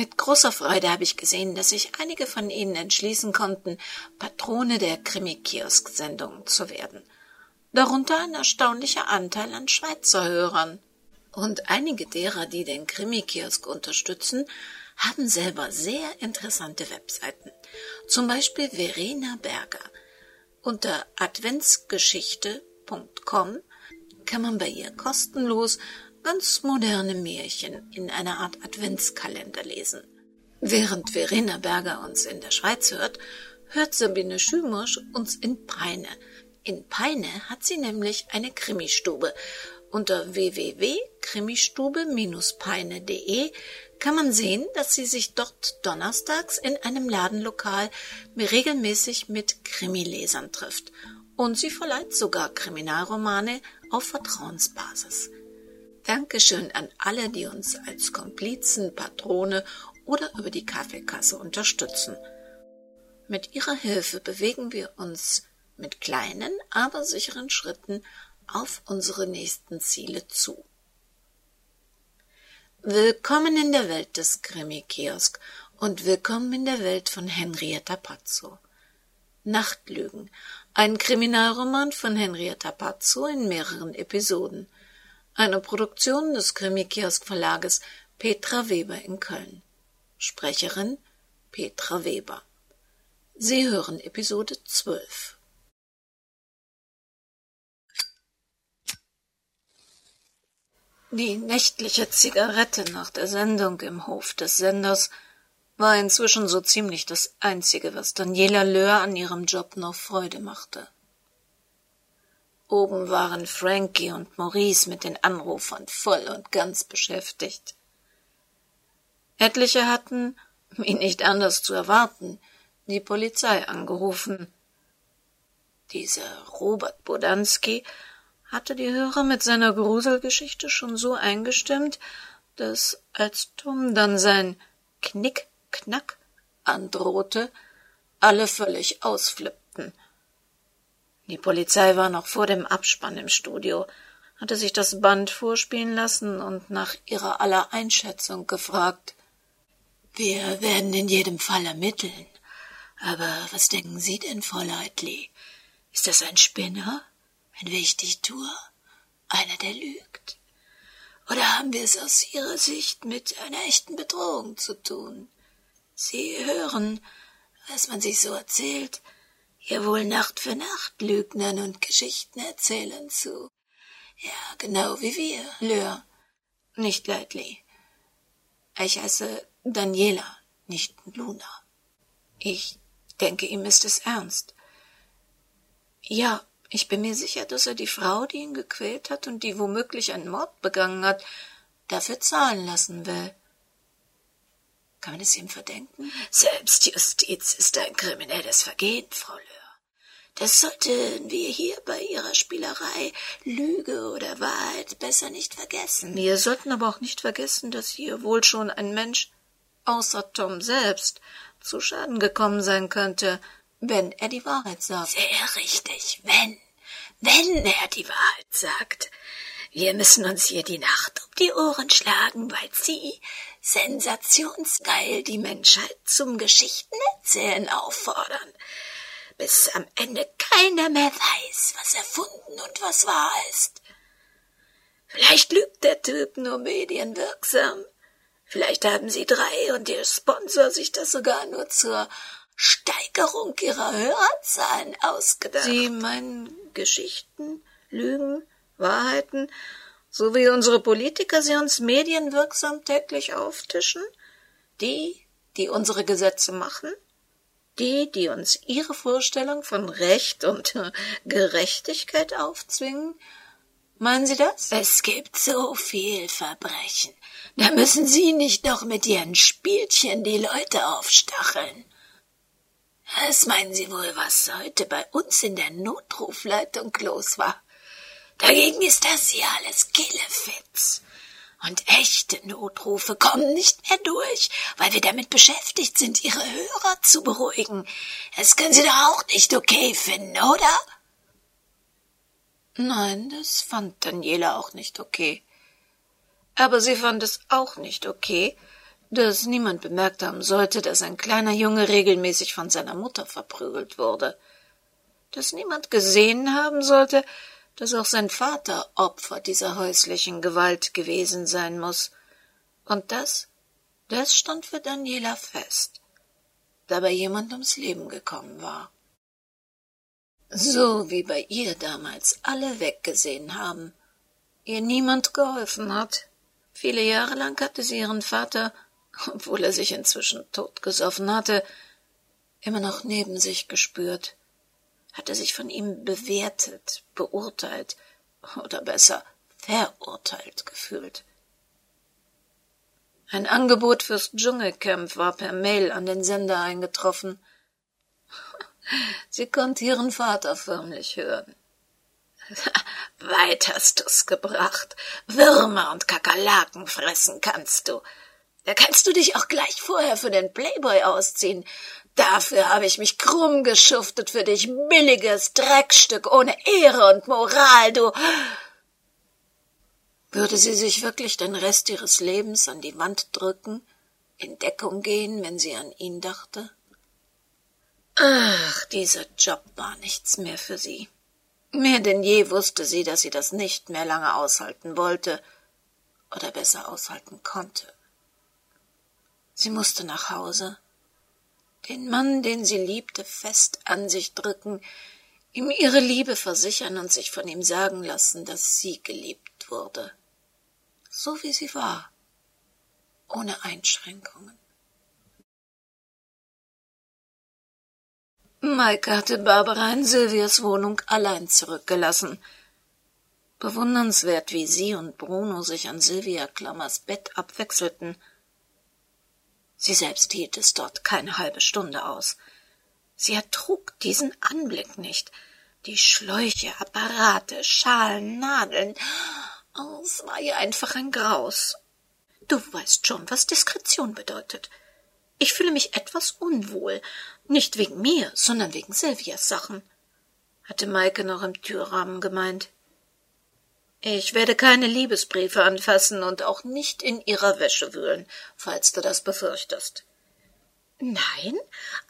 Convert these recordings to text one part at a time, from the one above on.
Mit großer Freude habe ich gesehen, dass sich einige von Ihnen entschließen konnten, Patrone der Krimi-Kiosk-Sendungen zu werden. Darunter ein erstaunlicher Anteil an Schweizer Hörern. Und einige derer, die den Krimi-Kiosk unterstützen, haben selber sehr interessante Webseiten. Zum Beispiel Verena Berger. Unter adventsgeschichte.com kann man bei ihr kostenlos ganz moderne Märchen in einer Art Adventskalender lesen. Während Verena Berger uns in der Schweiz hört, hört Sabine Schümosch uns in Peine. In Peine hat sie nämlich eine Krimistube. Unter www.krimistube-peine.de kann man sehen, dass sie sich dort donnerstags in einem Ladenlokal regelmäßig mit Krimilesern trifft. Und sie verleiht sogar Kriminalromane auf Vertrauensbasis. Dankeschön an alle, die uns als Komplizen, Patrone oder über die Kaffeekasse unterstützen. Mit ihrer Hilfe bewegen wir uns mit kleinen, aber sicheren Schritten auf unsere nächsten Ziele zu. Willkommen in der Welt des Krimi-Kiosk und willkommen in der Welt von Henrietta Pazzo. Nachtlügen, ein Kriminalroman von Henrietta Pazzo in mehreren Episoden – eine Produktion des Krimi-Kiosk Verlages Petra Weber in Köln. Sprecherin Petra Weber. Sie hören Episode 12. Die nächtliche Zigarette nach der Sendung im Hof des Senders war inzwischen so ziemlich das Einzige, was Daniela Löhr an ihrem Job noch Freude machte. Oben waren Frankie und Maurice mit den Anrufern voll und ganz beschäftigt. Etliche hatten, wie nicht anders zu erwarten, die Polizei angerufen. Dieser Robert Bodanski hatte die Hörer mit seiner Gruselgeschichte schon so eingestimmt, dass als Tom dann sein Knick-Knack androhte, alle völlig ausflippten – die Polizei war noch vor dem Abspann im Studio, hatte sich das Band vorspielen lassen und nach ihrer aller Einschätzung gefragt. Wir werden in jedem Fall ermitteln. Aber was denken Sie denn, Frau Leitley? Ist das ein Spinner? Ein Wichtigtuer? Einer, der lügt? Oder haben wir es aus Ihrer Sicht mit einer echten Bedrohung zu tun? Sie hören, was man sich so erzählt, ihr wohl Nacht für Nacht Lügnern und Geschichten erzählen zu. Ja, genau wie wir, Löhr. Nicht Leidli. Ich heiße Daniela, nicht Luna. Ich denke, ihm ist es ernst. Ja, ich bin mir sicher, dass er die Frau, die ihn gequält hat und die womöglich einen Mord begangen hat, dafür zahlen lassen will. Kann man es ihm verdenken? Selbstjustiz ist ein kriminelles Vergehen, Frau Löhr. Das sollten wir hier bei Ihrer Spielerei Lüge oder Wahrheit besser nicht vergessen. Wir sollten aber auch nicht vergessen, dass hier wohl schon ein Mensch außer Tom selbst zu Schaden gekommen sein könnte, wenn er die Wahrheit sagt. Sehr richtig, wenn. Wenn er die Wahrheit sagt. Wir müssen uns hier die Nacht um die Ohren schlagen, weil Sie sensationsgeil die Menschheit zum Geschichtenerzählen auffordern bis am Ende keiner mehr weiß, was erfunden und was wahr ist. Vielleicht lügt der Typ nur medienwirksam. Vielleicht haben sie drei und ihr Sponsor sich das sogar nur zur Steigerung ihrer Hörerzahlen ausgedacht. Sie meinen Geschichten, Lügen, Wahrheiten, so wie unsere Politiker sie uns medienwirksam täglich auftischen? Die, die unsere Gesetze machen? Die, die uns ihre Vorstellung von Recht und Gerechtigkeit aufzwingen? Meinen Sie das? Es gibt so viel Verbrechen. Da müssen Sie nicht noch mit Ihren Spielchen die Leute aufstacheln. Was meinen Sie wohl, was heute bei uns in der Notrufleitung los war? Dagegen ist das hier alles Killefitz. Und echte Notrufe kommen nicht mehr durch, weil wir damit beschäftigt sind, ihre Hörer zu beruhigen. Das können Sie doch auch nicht okay finden, oder? Nein, das fand Daniela auch nicht okay. Aber sie fand es auch nicht okay, dass niemand bemerkt haben sollte, dass ein kleiner Junge regelmäßig von seiner Mutter verprügelt wurde, dass niemand gesehen haben sollte, dass auch sein Vater Opfer dieser häuslichen Gewalt gewesen sein muss, und das, das stand für Daniela fest, da bei jemand ums Leben gekommen war. So wie bei ihr damals alle weggesehen haben, ihr niemand geholfen hat. Viele Jahre lang hatte sie ihren Vater, obwohl er sich inzwischen totgesoffen hatte, immer noch neben sich gespürt, hatte sich von ihm bewertet, beurteilt oder besser verurteilt gefühlt. Ein Angebot fürs Dschungelcamp war per Mail an den Sender eingetroffen. Sie konnte ihren Vater förmlich hören. Weit hast du's gebracht. Würmer und Kakerlaken fressen kannst du. Da kannst du dich auch gleich vorher für den Playboy ausziehen. Dafür habe ich mich krumm geschuftet für dich, billiges Dreckstück ohne Ehre und Moral, du. Würde sie sich wirklich den Rest ihres Lebens an die Wand drücken, in Deckung gehen, wenn sie an ihn dachte? Ach, dieser Job war nichts mehr für sie. Mehr denn je wusste sie, dass sie das nicht mehr lange aushalten wollte oder besser aushalten konnte. Sie musste nach Hause, den Mann, den sie liebte, fest an sich drücken, ihm ihre Liebe versichern und sich von ihm sagen lassen, dass sie geliebt wurde, so wie sie war, ohne Einschränkungen. Maike hatte Barbara in Silvias Wohnung allein zurückgelassen. Bewundernswert, wie sie und Bruno sich an Silvia Klammers Bett abwechselten. Sie selbst hielt es dort keine halbe Stunde aus. Sie ertrug diesen Anblick nicht. Die Schläuche, Apparate, Schalen, Nadeln. Oh, es war ihr einfach ein Graus. Du weißt schon, was Diskretion bedeutet. Ich fühle mich etwas unwohl, nicht wegen mir, sondern wegen Silvias Sachen, hatte Maike noch im Türrahmen gemeint. Ich werde keine Liebesbriefe anfassen und auch nicht in ihrer Wäsche wühlen, falls du das befürchtest. Nein,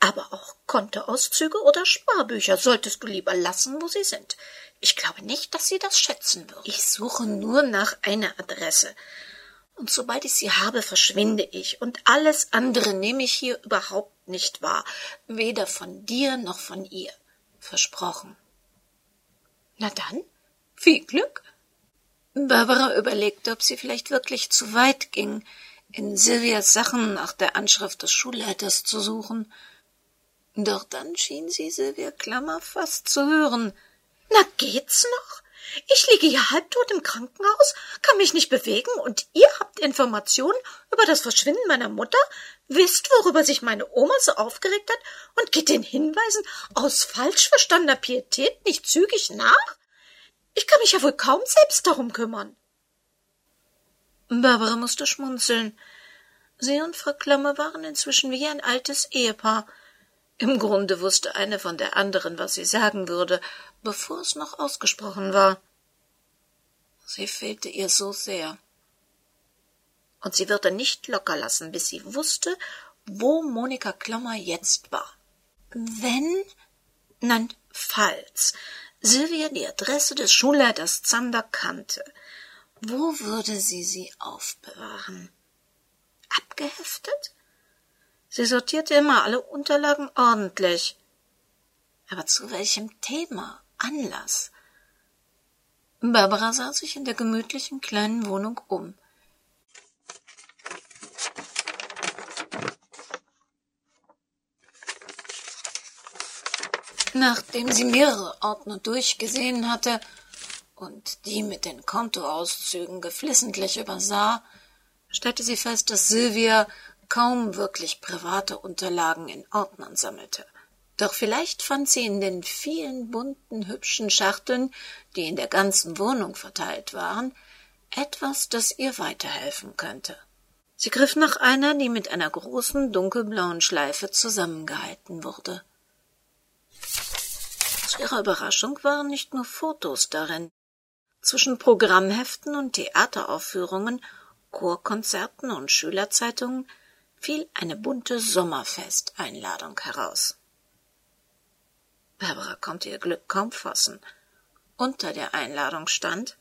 aber auch Kontoauszüge oder Sparbücher solltest du lieber lassen, wo sie sind. Ich glaube nicht, dass sie das schätzen wird. Ich suche nur nach einer Adresse und sobald ich sie habe, verschwinde ich, und alles andere nehme ich hier überhaupt nicht wahr, weder von dir noch von ihr. Versprochen. Na dann, viel Glück. Barbara überlegte, ob sie vielleicht wirklich zu weit ging, in Silvias Sachen nach der Anschrift des Schulleiters zu suchen. Doch dann schien sie Silvia Klammer fast zu hören. Na, geht's noch? Ich liege hier halbtot im Krankenhaus, kann mich nicht bewegen, und ihr habt Informationen über das Verschwinden meiner Mutter, wisst, worüber sich meine Oma so aufgeregt hat, und geht den Hinweisen aus falsch verstandener Pietät nicht zügig nach? Ich kann mich ja wohl kaum selbst darum kümmern. Barbara musste schmunzeln. Sie und Frau Klammer waren inzwischen wie ein altes Ehepaar. Im Grunde wusste eine von der anderen, was sie sagen würde, bevor es noch ausgesprochen war. Sie fehlte ihr so sehr. Und sie würde nicht locker lassen, bis sie wusste, wo Monika Klammer jetzt war. Wenn, nein, falls Silvia die Adresse des Schulleiters Zander kannte, wo würde sie sie aufbewahren? Abgeheftet? Sie sortierte immer alle Unterlagen ordentlich. Aber zu welchem Thema? Anlass? Barbara sah sich in der gemütlichen kleinen Wohnung um. Nachdem sie mehrere Ordner durchgesehen hatte und die mit den Kontoauszügen geflissentlich übersah, stellte sie fest, dass Sylvia kaum wirklich private Unterlagen in Ordnern sammelte. Doch vielleicht fand sie in den vielen bunten, hübschen Schachteln, die in der ganzen Wohnung verteilt waren, etwas, das ihr weiterhelfen könnte. Sie griff nach einer, die mit einer großen dunkelblauen Schleife zusammengehalten wurde. Ihrer Überraschung waren nicht nur Fotos darin. Zwischen Programmheften und Theateraufführungen, Chorkonzerten und Schülerzeitungen fiel eine bunte Sommerfesteinladung heraus. Barbara konnte ihr Glück kaum fassen. Unter der Einladung stand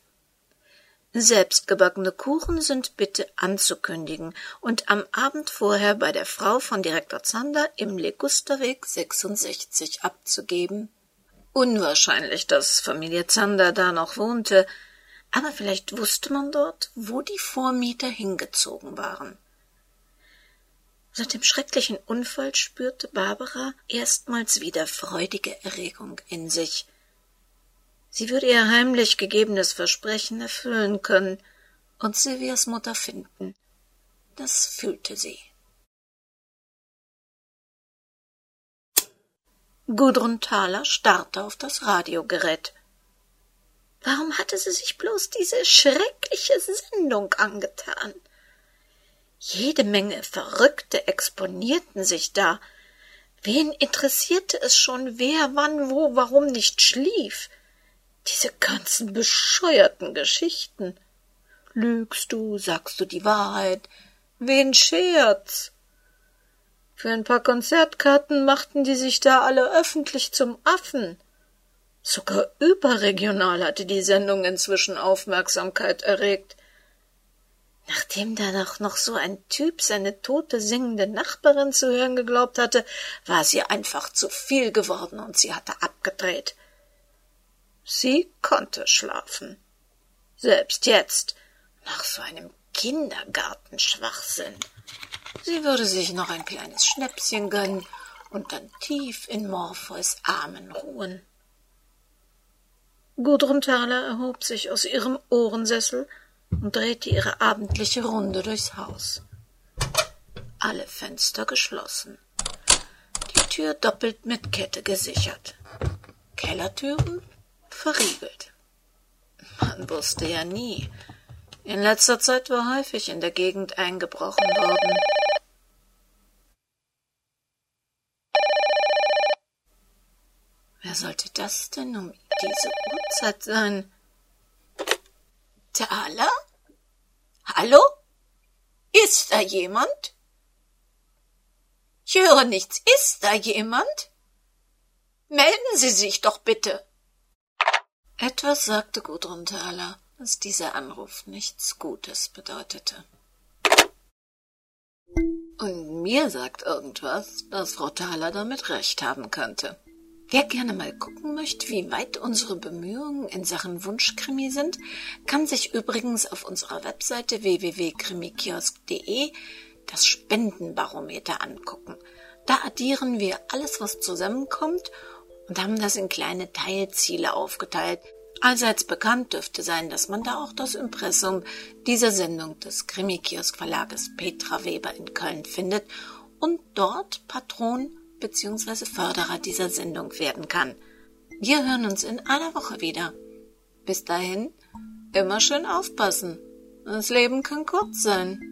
Selbstgebackene Kuchen sind bitte anzukündigen und am Abend vorher bei der Frau von Direktor Zander im Legusterweg 66 abzugeben. Unwahrscheinlich, dass Familie Zander da noch wohnte, aber vielleicht wusste man dort, wo die Vormieter hingezogen waren. Seit dem schrecklichen Unfall spürte Barbara erstmals wieder freudige Erregung in sich. Sie würde ihr heimlich gegebenes Versprechen erfüllen können und Silvias Mutter finden. Das fühlte sie. Gudrun Thaler starrte auf das Radiogerät. Warum hatte sie sich bloß diese schreckliche Sendung angetan? Jede Menge Verrückte exponierten sich da. Wen interessierte es schon, wer wann wo warum nicht schlief? Diese ganzen bescheuerten Geschichten. Lügst du, sagst du die Wahrheit? Wen schert's? Für ein paar Konzertkarten machten die sich da alle öffentlich zum Affen. Sogar überregional hatte die Sendung inzwischen Aufmerksamkeit erregt. Nachdem da doch noch so ein Typ seine tote singende Nachbarin zu hören geglaubt hatte, war sie einfach zu viel geworden und sie hatte abgedreht. Sie konnte schlafen. Selbst jetzt, nach so einem Kindergartenschwachsinn. Sie würde sich noch ein kleines Schnäpschen gönnen und dann tief in Morpheus Armen ruhen. Gudrun Thaler erhob sich aus ihrem Ohrensessel und drehte ihre abendliche Runde durchs Haus. Alle Fenster geschlossen. Die Tür doppelt mit Kette gesichert. Kellertüren verriegelt. Man wusste ja nie. In letzter Zeit war häufig in der Gegend eingebrochen worden. Wer sollte das denn um diese Uhrzeit sein? Thaler? Hallo? Ist da jemand? Ich höre nichts. Ist da jemand? Melden Sie sich doch bitte. Etwas sagte Gudrun Thaler, dass dieser Anruf nichts Gutes bedeutete. Und mir sagt irgendwas, dass Frau Thaler damit recht haben könnte. Wer gerne mal gucken möchte, wie weit unsere Bemühungen in Sachen Wunschkrimi sind, kann sich übrigens auf unserer Webseite www.krimikiosk.de das Spendenbarometer angucken. Da addieren wir alles, was zusammenkommt und haben das in kleine Teilziele aufgeteilt. Allseits bekannt dürfte sein, dass man da auch das Impressum dieser Sendung des Krimikiosk Verlages Petra Weber in Köln findet und dort Patron bzw. Förderer dieser Sendung werden kann. Wir hören uns in einer Woche wieder. Bis dahin immer schön aufpassen. Das Leben kann kurz sein.